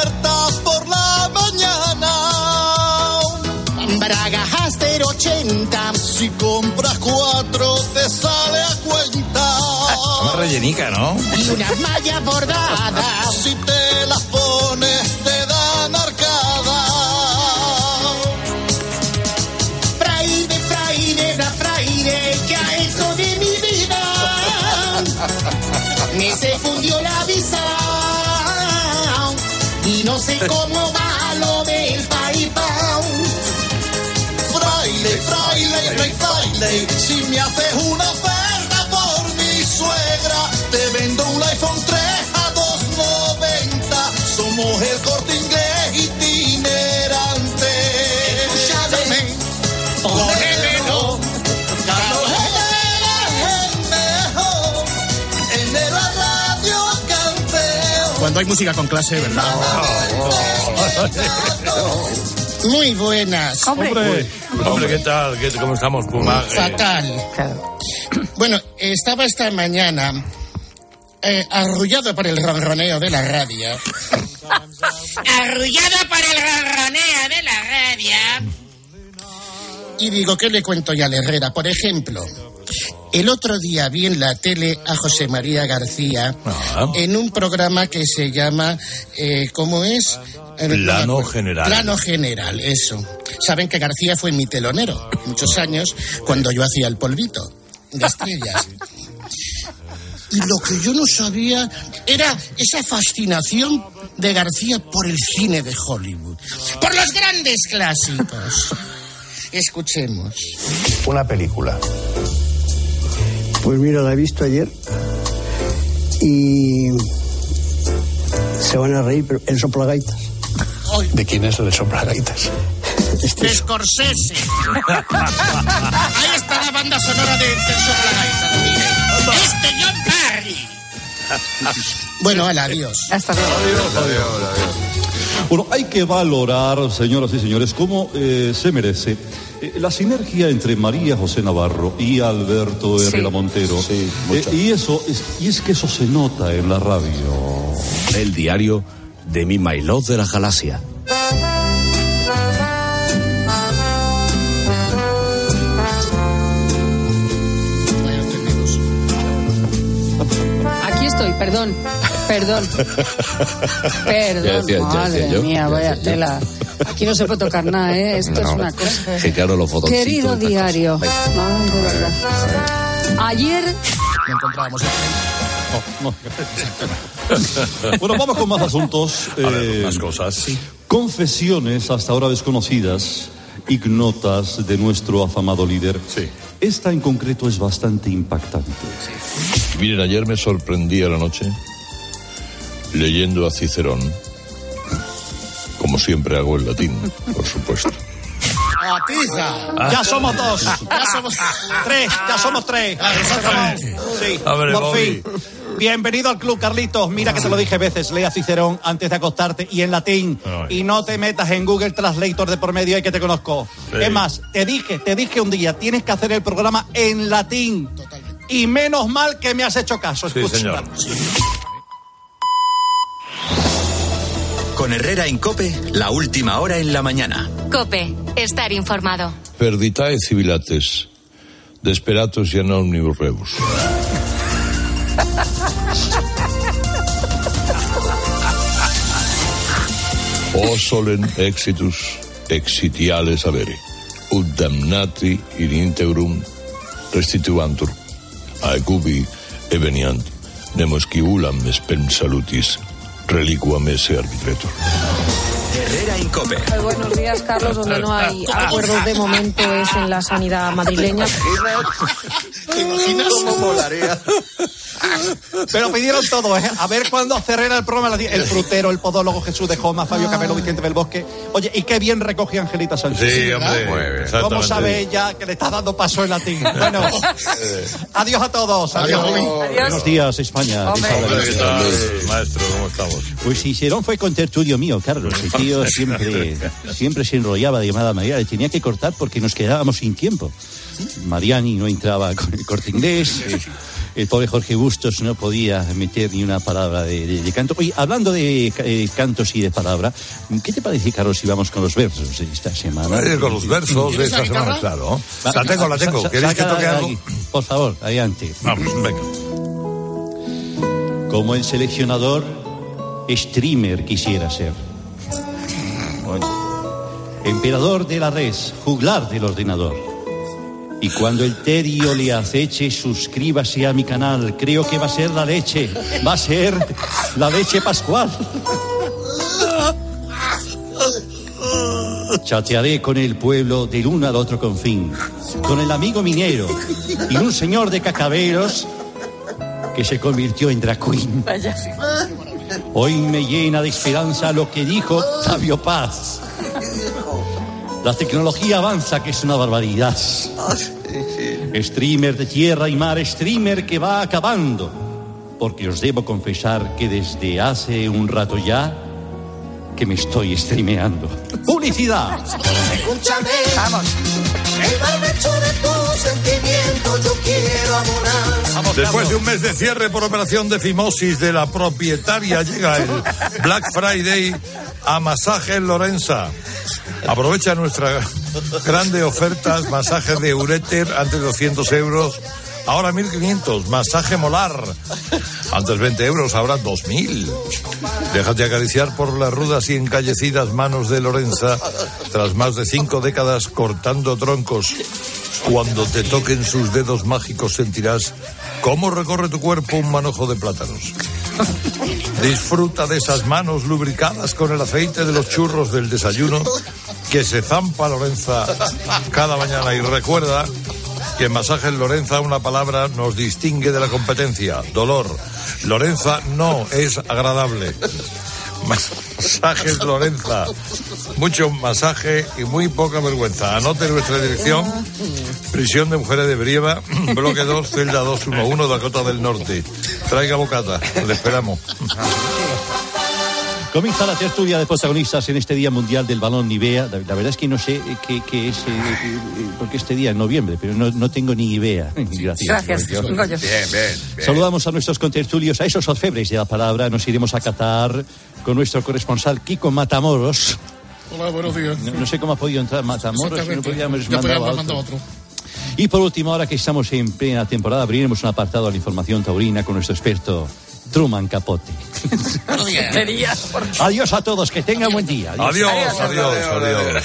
Una rellenica, ¿no? Y unas mallas bordadas. Si te las pones te dan arcada. Fraile, fraile, Black Friday, que ha hecho de mi vida. Me se fundió la visa y no sé cómo va lo del PayPal. Fraile, fraile, fraile, fraile, si me haces hay música con clase, ¿verdad? Muy buenas. Hombre, hombre, ¿qué tal? ¿Qué- ¿Cómo estamos, Puma? Eh, Fatal. Bueno, estaba esta mañana eh, arrullado por el ronroneo de la radio. Arrullado por el ronroneo de la radio. Y digo, ¿qué le cuento ya a la Herrera? Por ejemplo, el otro día vi en la tele a José María García en un programa que se llama, eh, ¿cómo es? Eh, Plano. General. Plano General, eso. Saben que García fue mi telonero muchos años cuando yo hacía el polvito de estrellas. Y lo que yo no sabía era esa fascinación de García por el cine de Hollywood, por los grandes clásicos. Escuchemos. Una película. Pues mira, la he visto ayer y se van a reír, pero el soplagaitas. ¿De quién es el soplagaitas? Este de Scorsese. Ahí está la banda sonora de, del Soplagaitas, mire. Este John Barry. Bueno, ala, adiós. Hasta Bueno, hay que valorar, señoras y señores, cómo eh, se merece eh, la sinergia entre María José Navarro y Alberto Herrera Montero. Eh, y eso es, y es que eso se nota en la radio. El diario de mi My Love de la Galaxia. Aquí estoy, perdón. Perdón. Perdón. Decía- Madre decía yo, mía, ya vaya decía yo. Aquí no se puede tocar nada, ¿eh? Esto es No, una cosa. Que claro, los. Querido diario. cosas. Ay, de verdad. Ayer Lo encontrábamos Bueno, vamos con más asuntos. eh, más cosas. Confesiones hasta ahora desconocidas, ignotas de nuestro afamado líder. Esta en concreto es bastante impactante. Miren, ayer me sorprendí a la noche leyendo a Cicerón, como siempre hago en latín, por supuesto. ¡Atiza! Ya somos dos. Ya somos tres, ya somos tres. Exactamente. Sí, A ver, por fin. Bienvenido al club, Carlitos. Mira que te lo dije veces, lea Cicerón antes de acostarte y en latín. Y no te metas en Google Translator de por medio y que te conozco. Sí. Es más, te dije, te dije un día, tienes que hacer el programa en latín. Y menos mal que me has hecho caso. Sí, señor. Con Herrera en Cope, la última hora en la mañana. Cope, estar informado. Perditae civilates, desperatus y anonymous rebus. O solen exitus exitiales avere, ut damnati in integrum restituantur, aecubi eveniant, nemos ulam spem salutis, reliquam esse arbitretur. Herrera en Cope. Eh, Buenos días, Carlos. Donde no hay acuerdos de momento es en la sanidad madrileña. ¿Te imaginas? ¿Cómo molaría? Pero pidieron todo, ¿eh? A ver cuándo cerrera el programa. El frutero, el podólogo Jesús de Joma, Fabio Camelo, Vicente del Bosque. Oye, y qué bien recoge Angelita Sánchez. Sí, hombre, muy bien, ¿Cómo sabe ella que le está dando paso en latín? Bueno, adiós a todos. Adiós. Buenos días, España. Hombre, ¿qué tal, maestro? ¿Cómo estamos? Pues Cicerón fue contertulio mío, Carlos. El tío siempre, siempre se enrollaba de llamada María. Le tenía que cortar porque nos quedábamos sin tiempo. Mariani no entraba con el corte inglés. El pobre Jorge Bustos no podía meter ni una palabra de, de- de canto. Oye, hablando de eh, cantos y de palabra, ¿qué te parece, Carlos, si vamos con los versos de esta semana? Eh, con los versos de ¿Tienes esta semana, claro. Va, La tengo, la tengo. sa- ¿Queréis que toque algo? ahí. Por favor, adelante. Vamos, venga. Como el seleccionador, streamer quisiera ser. Emperador de la res, juglar del ordenador. Y cuando el tedio le aceche, suscríbase a mi canal. Creo que va a ser la leche. Va a ser la leche pascual. Chatearé con el pueblo del uno al otro confín. Con el amigo minero y un señor de cacaberos que se convirtió en drag queen. Hoy me llena de esperanza lo que dijo Octavio Paz. La tecnología avanza, que es una barbaridad. Streamer de tierra y mar, streamer que va acabando. Porque os debo confesar que desde hace un rato ya que me estoy streameando. ¡Publicidad! Escúchame. El barbecho de tu sentimiento yo quiero abonar. Después de un mes de cierre por operación de fimosis de la propietaria, llega el Black Friday a Masaje Lorenza. Aprovecha nuestras grandes ofertas, masaje de uréter antes de 200 euros, ahora 1500, masaje molar, antes 20 euros, ahora 2000. Déjate acariciar por las rudas y encallecidas manos de Lorenza tras más de cinco décadas cortando troncos. Cuando te toquen sus dedos mágicos sentirás cómo recorre tu cuerpo un manojo de plátanos. Disfruta de esas manos lubricadas con el aceite de los churros del desayuno que se zampa Lorenza cada mañana. Y recuerda que en Masajes Lorenza una palabra nos distingue de la competencia, dolor. Lorenza no es agradable. Masajes Lorenza. Mucho masaje y muy poca vergüenza. Anote nuestra dirección. Prisión de Mujeres de Brieva, bloque 2, celda 211, Dakota del Norte. Traiga bocata, le esperamos. Comienza la tertulia de protagonistas en este Día Mundial del Balón Nivea. La, la verdad es que no sé eh, qué, qué es, eh, eh, porque este día en noviembre, pero no, no tengo ni idea. Gracias. Gracias. Bien, bien, bien. Saludamos a nuestros contertulios, a esos orfebres de la palabra. Nos iremos a Qatar con nuestro corresponsal Kiko Matamoros. Hola, buenos días. No, no sé cómo ha podido entrar Matamoros, si no podíamos mandar otro. Y por último, ahora que estamos en plena temporada, abriremos un apartado a la información taurina con nuestro experto Truman Capote. Adiós a todos, que tengan buen día. Adiós, adiós, adiós.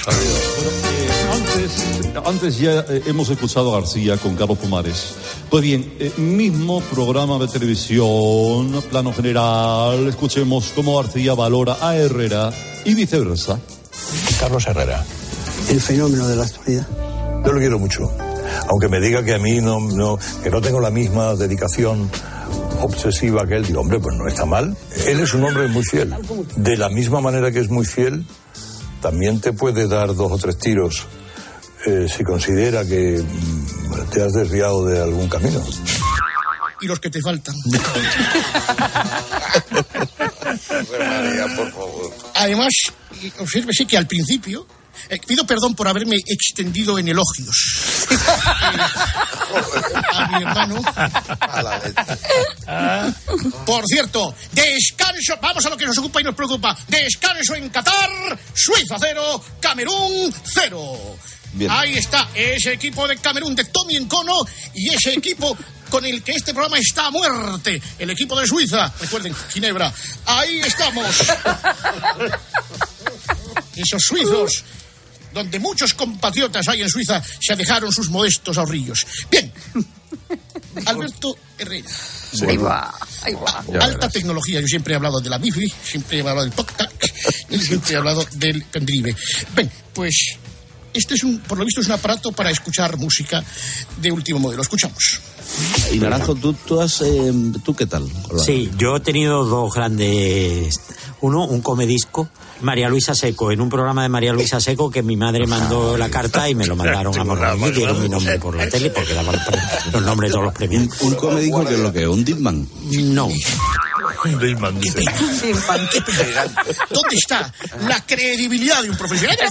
Antes, antes ya eh, hemos escuchado a García con Carlos Pumares. Pues bien, eh, mismo programa de televisión, plano general, escuchemos cómo García valora a Herrera y viceversa. Carlos Herrera. El fenómeno de la actualidad. Yo lo quiero mucho. Aunque me diga que a mí no, no, que no tengo la misma dedicación obsesiva que él, digo, hombre, pues no está mal. Él es un hombre muy fiel. De la misma manera que es muy fiel, también te puede dar dos o tres tiros eh, si considera que mm, te has desviado de algún camino. Y los que te faltan. María, por favor. Además, obsérvese que al principio eh, pido perdón por haberme extendido en elogios a mi hermano. Ah, Por cierto, descanso, vamos a lo que nos ocupa y nos preocupa. Descanso en Qatar, Suiza cero, Camerún cero. Bien. Ahí está, ese equipo de Camerún de Tommy Encono y ese equipo con el que este programa está a muerte, el equipo de Suiza. Recuerden, Ginebra. Ahí estamos. Esos suizos, donde muchos compatriotas hay en Suiza, se dejaron sus modestos ahorrillos. Bien, Alberto Herrera. Ahí va, ahí va. Alta tecnología. Yo siempre he hablado de la Wi-Fi, siempre he hablado del podcast y siempre he hablado del pendrive. Bien, pues este es un, por lo visto, es un aparato para escuchar música de último modelo. Escuchamos. Y Naranjo, ¿tú, tú, has, eh, ¿tú qué tal? Sí, yo he tenido dos grandes. Uno, un comedisco. María Luisa Seco, en un programa de María Luisa Seco que mi madre mandó la carta y me lo mandaron a Morrocoy y dieron mi nombre por la tele porque daban los nombres de todos los premios. Un comedico que es lo que es, un Dipman. No. Un Dipman, dice. ¿Dónde está la credibilidad de un profesional?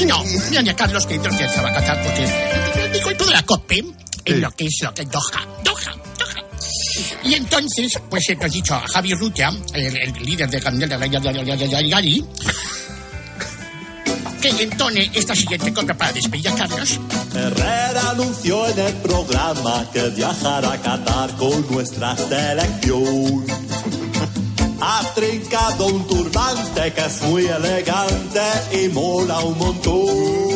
Y no, mira ni a Carlos que creo que se va a casar porque dijo el todo de la COPE en lo que es lo que es Doha, Doha. Y entonces, pues he dicho a Javier Rutia, el, el líder de Candel de Gali, que entone esta siguiente cosa para despedir a Carlos. Herrera anunció en el programa que viajará a Qatar con nuestra selección. Ha trincado un turbante que es muy elegante y mola un montón.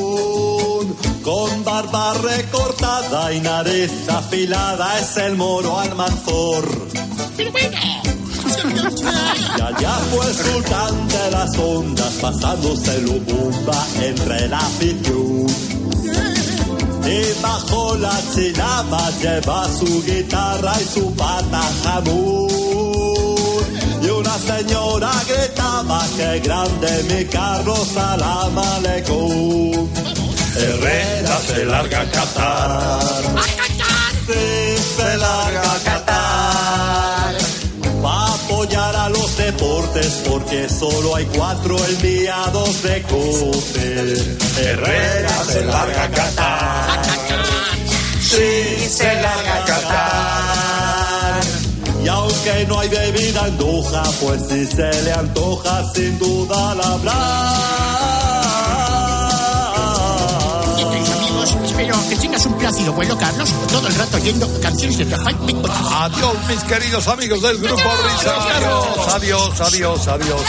Con barba recortada y nariz afilada es el moro Almanzor. Y allá fue el sultán de las ondas pasándose lo bomba entre la afición. Y bajo la chilama lleva su guitarra y su pata jamón. Y una señora gritaba que grande mi carro salam aleikum. Herrera se larga a Qatar. Sí, se larga a Qatar. Va a apoyar a los deportes porque solo hay cuatro enviados de COPE. Herrera se larga a Qatar. sí, se larga a cantar. Y aunque no hay bebida en Doha, pues si se le antoja, sin duda la habrá. Espero que tengas un plácido vuelo, Carlos, todo el rato oyendo canciones de Rafael. Adiós, mis queridos amigos del Grupo Risa. Adiós, adiós, adiós, adiós, adiós.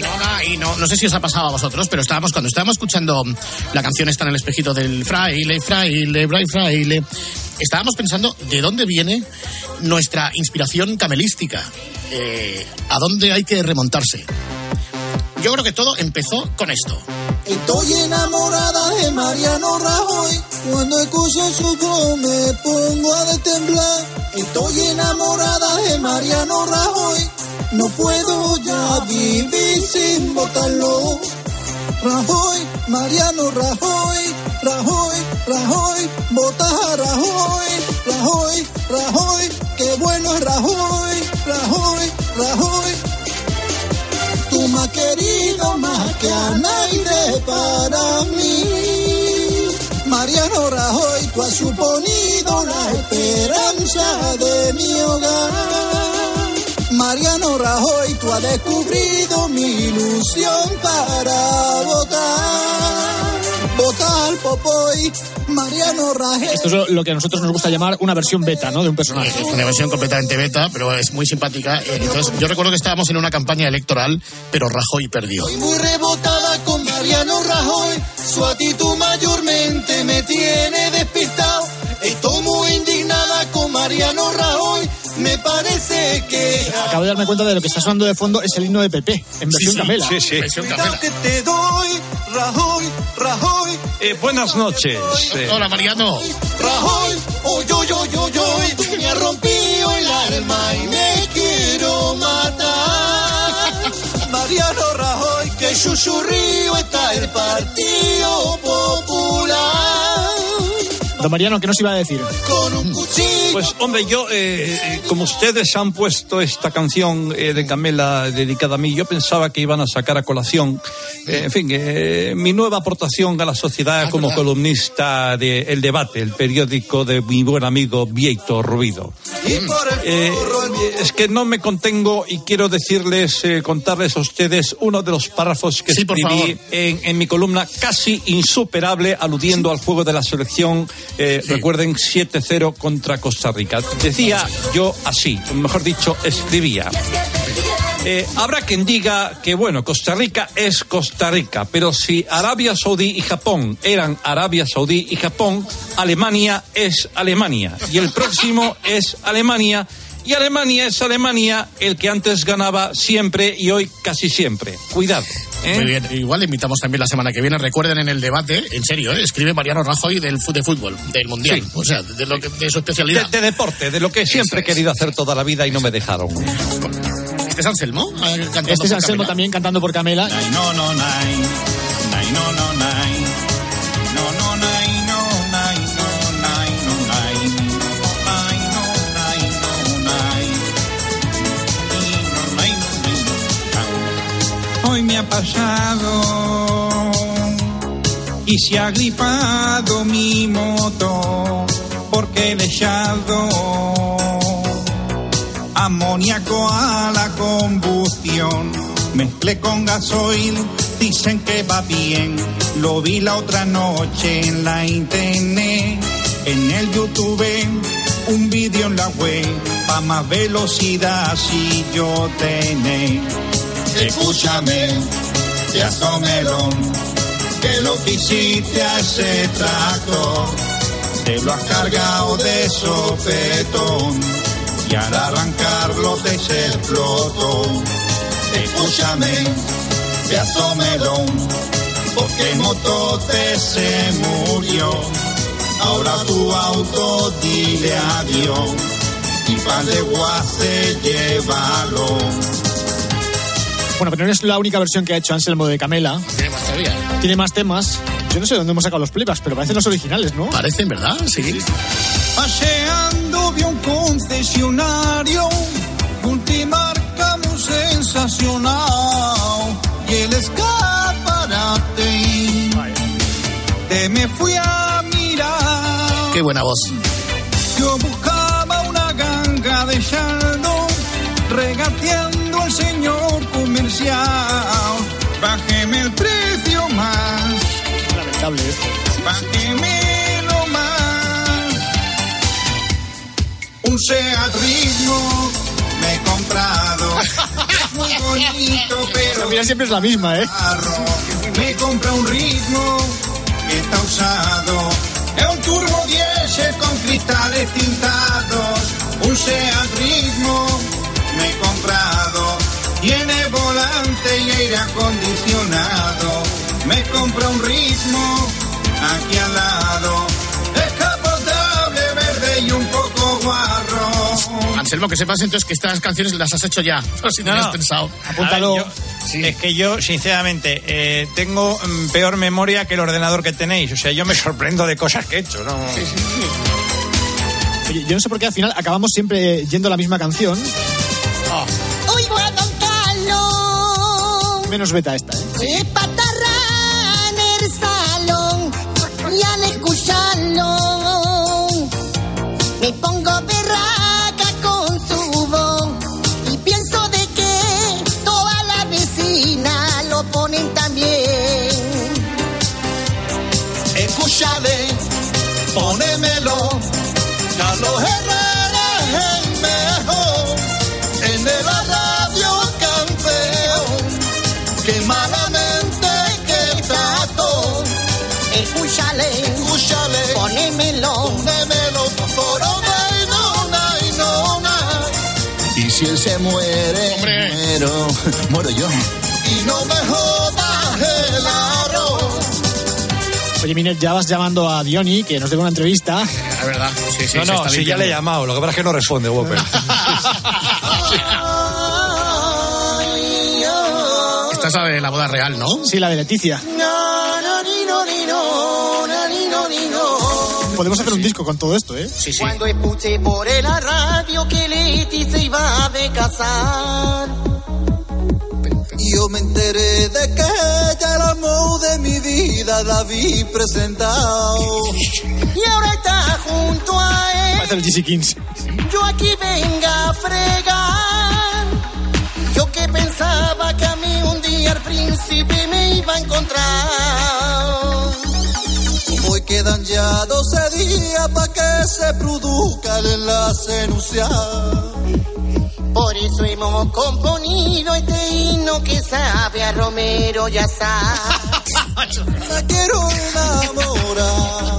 No, no, y no, no sé si os ha pasado a vosotros, pero estábamos cuando estábamos escuchando la canción está en el espejito del fraile, fraile, fraile, fraile, estábamos pensando de dónde viene nuestra inspiración camelística, Eh, a dónde hay que remontarse. Yo creo que todo empezó con esto. Estoy enamorada de Mariano Rajoy. Cuando escucho su voz me pongo a temblar. Estoy enamorada de Mariano Rajoy. No puedo ya vivir sin votarlo. Rajoy, Mariano Rajoy, Rajoy, Rajoy, vota a Rajoy, Rajoy, Rajoy, qué bueno es Rajoy, Rajoy, Rajoy. Tú me querido más que a nadie para mí. Mariano Rajoy, tú has suponido la esperanza de mi hogar. Mariano Rajoy, tú has descubrido mi ilusión para votar. Votar Popoy, Mariano Rajoy. Esto es lo- que a nosotros nos gusta llamar una versión beta, ¿no? De un personaje. Es una versión completamente beta, pero es muy simpática. Eh, Entonces, yo recuerdo que estábamos en una campaña electoral, pero Rajoy perdió. Estoy muy rebotada con Mariano Rajoy. Su actitud mayormente me tiene despistado. Estoy muy indignada con Mariano Rajoy. Parece que. Acabo de darme cuenta de lo que está sonando de fondo es el himno de PP, en versión Camela. Lo que te doy, Rajoy, Rajoy. Eh, buenas noches. Eh, Hola, Mariano. Rajoy, oh yo, yo, yo, yo. Tú me has rompido el alma y me quiero matar. Mariano Rajoy, que susurrío está el Partido Popular. Don Mariano, ¿qué nos iba a decir? Pues hombre, yo, eh, eh, como ustedes han puesto esta canción eh, de Camela dedicada a mí, yo pensaba que iban a sacar a colación, eh, en fin, eh, mi nueva aportación a la sociedad como columnista de El Debate, el periódico de mi buen amigo Vieito Rubido. Eh, es que no me contengo y quiero decirles, eh, contarles a ustedes uno de los párrafos que por escribí en, en mi columna casi insuperable aludiendo al juego de la selección, eh, recuerden 7-0 contra Costa Rica. Decía yo así, mejor dicho, escribía. Eh, habrá quien diga que, bueno, Costa Rica es Costa Rica, pero si Arabia Saudí y Japón eran Arabia Saudí y Japón, Alemania es Alemania. Y el próximo es Alemania. Y Alemania es Alemania, el que antes ganaba siempre y hoy casi siempre. Cuidado. ¿eh? Muy bien, igual le invitamos también la semana que viene. Recuerden en el debate, en serio, ¿eh? escribe Mariano Rajoy del de fútbol, del mundial, Sí. o sea, de, lo que- de su De, especialidad. de deporte, de lo que siempre he querido hacer toda la vida y no me dejaron. ¿Este es Anselmo? Ah, cantando Este es Anselmo Camela. también cantando por Camela. No, no, nai. Hoy me ha pasado y se ha gripado mi moto porque le he echado amoníaco a la combustión. Mezclé con gasoil, dicen que va bien. Lo vi la otra noche en la internet, en el YouTube, un vídeo en la web, pa' más velocidad si yo tenés. Escúchame, pedazo melón, que lo que hiciste a ese tractor, te lo has cargado de sopetón, y al arrancarlo te se explotó. Escúchame, pedazo melón, porque el motote se murió, ahora tu auto dile adiós, y pan de guase llévalo. Bueno, pero no es la única versión que ha hecho Anselmo de Camela. Tiene más todavía. Tiene más temas. Yo no sé dónde hemos sacado los playbacks, pero parecen los originales, ¿no? Parecen, ¿verdad? Sí. Paseando vi un concesionario, multimarca muy sensacional, y el escaparate fui a mirar. Qué buena voz. Yo comercial. Bájeme el precio más, Lamentable esto. bájeme lo más. Un Seat Ritmo me he comprado. Es muy bonito, pero mira siempre es la misma, ¿eh? Me compra un ritmo que está usado. Es un turbo diésel con cristales tintados. Un Seat Ritmo compra un ritmo aquí al lado. Escapotable, verde y un poco guarro. Anselmo, que sepas entonces que estas canciones las has hecho ya. Por si no, No, has pensado. A ver, yo- Es que yo, sinceramente, eh, tengo mm, peor memoria que el ordenador que tenéis. O sea, yo me sorprendo de cosas que he hecho, ¿no? Oye, yo no sé por qué al final acabamos siempre yendo a la misma canción. Oigo a Don Carlos. Menos beta esta, ¿eh? Que me pongo muero, muero yo. Y no me jodas el arroz. Oye, Minet, ya vas llamando a Diony, que nos dé una entrevista. Es verdad. Sí, sí, no, no, está si ya le he llamado, lo que pasa es que no responde, Whopper. Esta es la de la boda real, ¿no? Sí, la de Leticia. Podemos hacer un disco con todo esto, ¿eh? Sí, Cuando escuché por la radio que Leti se iba de casar. Yo me enteré de que ella el amor de mi vida la vi presentado. Y ahora está junto a él. El. Yo aquí venga a fregar. Yo que pensaba que a mí un día el príncipe me iba a encontrar. Hoy quedan ya 12 días para que se produzca el enlace nupcial. Por eso hemos componido este himno que sabe a Romero ya Me quiero enamorar.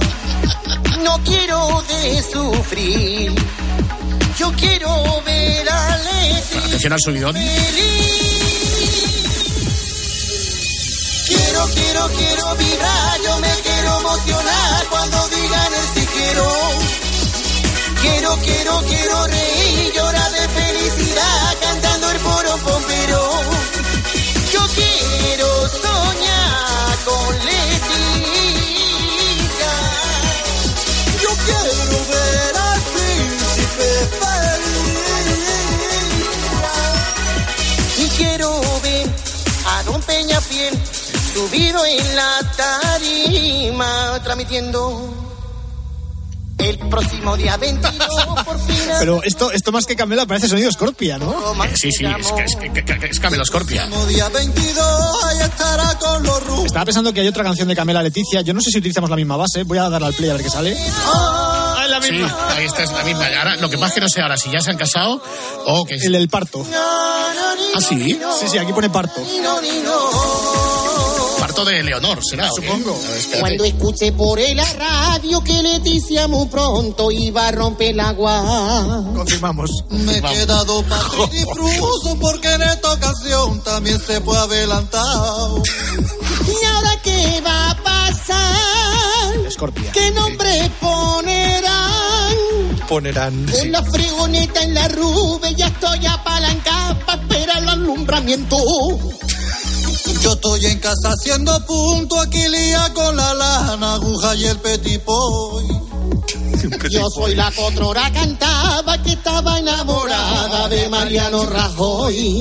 No quiero de sufrir. Yo quiero ver a Atención al subidón. Quiero, quiero, quiero vibrar, yo me quiero emocionar cuando digan el sí quiero. Quiero, quiero, quiero reír, llorar de felicidad Yo quiero soñar con Leticia. Yo quiero ver al príncipe feliz. Y quiero ver a Don Peñafiel subido en la tarima, transmitiendo el próximo día 22 por fin. Pero esto, esto más que Camela parece sonido Scorpia, ¿no? Sí, sí, es, que- es, que- que- que- es Camelo Scorpia. Día 22, ahí estará con los rubros. Estaba pensando que hay otra canción de Camela Leticia. Yo no sé si utilizamos la misma base. Voy a darle al play a ver qué sale. Ah, es la misma. Sí, ahí está, es la misma. Ahora, lo que pasa es que no sé ahora si ya se han casado o que... El del parto. ¿Ah, sí? Sí, sí, aquí pone parto. De Leonor, será. Supongo. Cuando escuché por el radio que Leticia muy pronto iba a romper el agua. Confirmamos. Me he quedado patidifuso porque en esta ocasión también se fue adelantado. ¿Y ahora qué va a pasar? Scorpia. ¿Qué nombre ponerán? Ponerán. Con la fregoneta en la rube ya estoy apalancada para esperar el alumbramiento. Yo estoy en casa haciendo punto aquí lía con la lana, aguja y el petipoy. Yo soy la cotrora cantaba que estaba enamorada de Mariano Rajoy.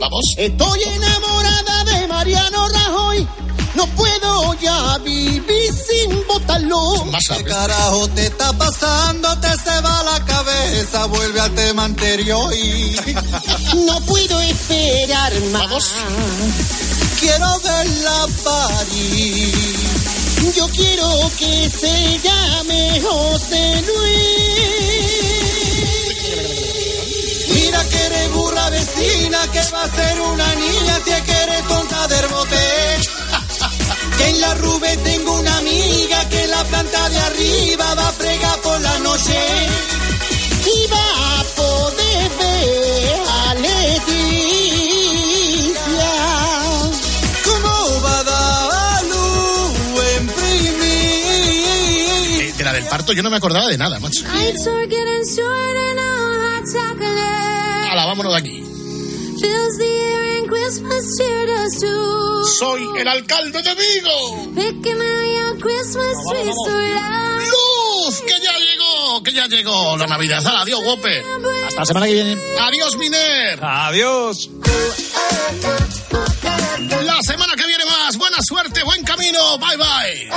Vamos. Estoy enamorada de Mariano Rajoy. No puedo ya vivir sin botarlo. ¿Qué carajo te está pasando? Te se va la cabeza, vuelve al tema anterior y... No puedo esperar más. Quiero verla parir. Yo quiero que se llame José Luis. Mira que eres burra vecina, que va a ser una niña si es que eres tonta del bote. Que en la Rube tengo una amiga que la planta de arriba va a fregar por la noche. Y va Yo no me acordaba de nada, macho. Hala, vámonos de aquí. Soy el alcalde de Vigo. ¡Luz! ¡Que ya llegó! ¡Que ya llegó la Navidad! ¡Hala, adiós, Whopper! Hasta la semana que viene. ¡Adiós, Miner! Adiós. La semana que viene más. Buena suerte, buen camino. Bye, bye.